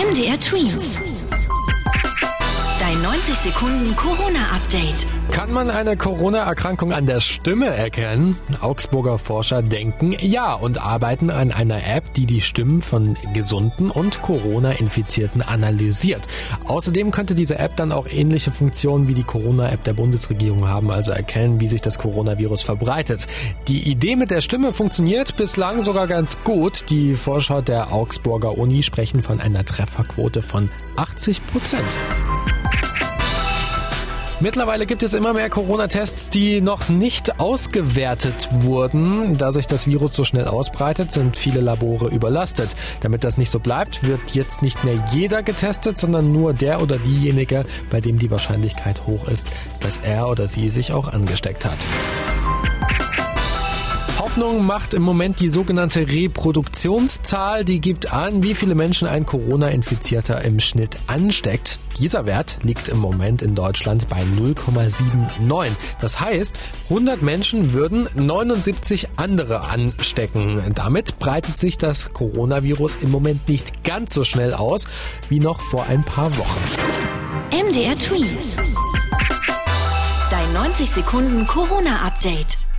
MDR Twins. Dein 90 Sekunden Corona-Update. Kann man eine Corona-Erkrankung an der Stimme erkennen? Augsburger Forscher denken ja und arbeiten an einer App, die die Stimmen von Gesunden und Corona-Infizierten analysiert. Außerdem könnte diese App dann auch ähnliche Funktionen wie die Corona-App der Bundesregierung haben, also erkennen, wie sich das Coronavirus verbreitet. Die Idee mit der Stimme funktioniert bislang sogar ganz gut. Die Forscher der Augsburger Uni sprechen von einer Trefferquote von 80 Prozent. Mittlerweile gibt es immer mehr Corona-Tests, die noch nicht ausgewertet wurden. Da sich das Virus so schnell ausbreitet, sind viele Labore überlastet. Damit das nicht so bleibt, wird jetzt nicht mehr jeder getestet, sondern nur der oder diejenige, bei dem die Wahrscheinlichkeit hoch ist, dass er oder sie sich auch angesteckt hat. Hoffnung macht im Moment die sogenannte Reproduktionszahl. Die gibt an, wie viele Menschen ein Corona-Infizierter im Schnitt ansteckt. Dieser Wert liegt im Moment in Deutschland bei 0,79. Das heißt, 100 Menschen würden 79 andere anstecken. Damit breitet sich das Coronavirus im Moment nicht ganz so schnell aus wie noch vor ein paar Wochen. MDR Twins. Dein 90 Sekunden Corona-Update.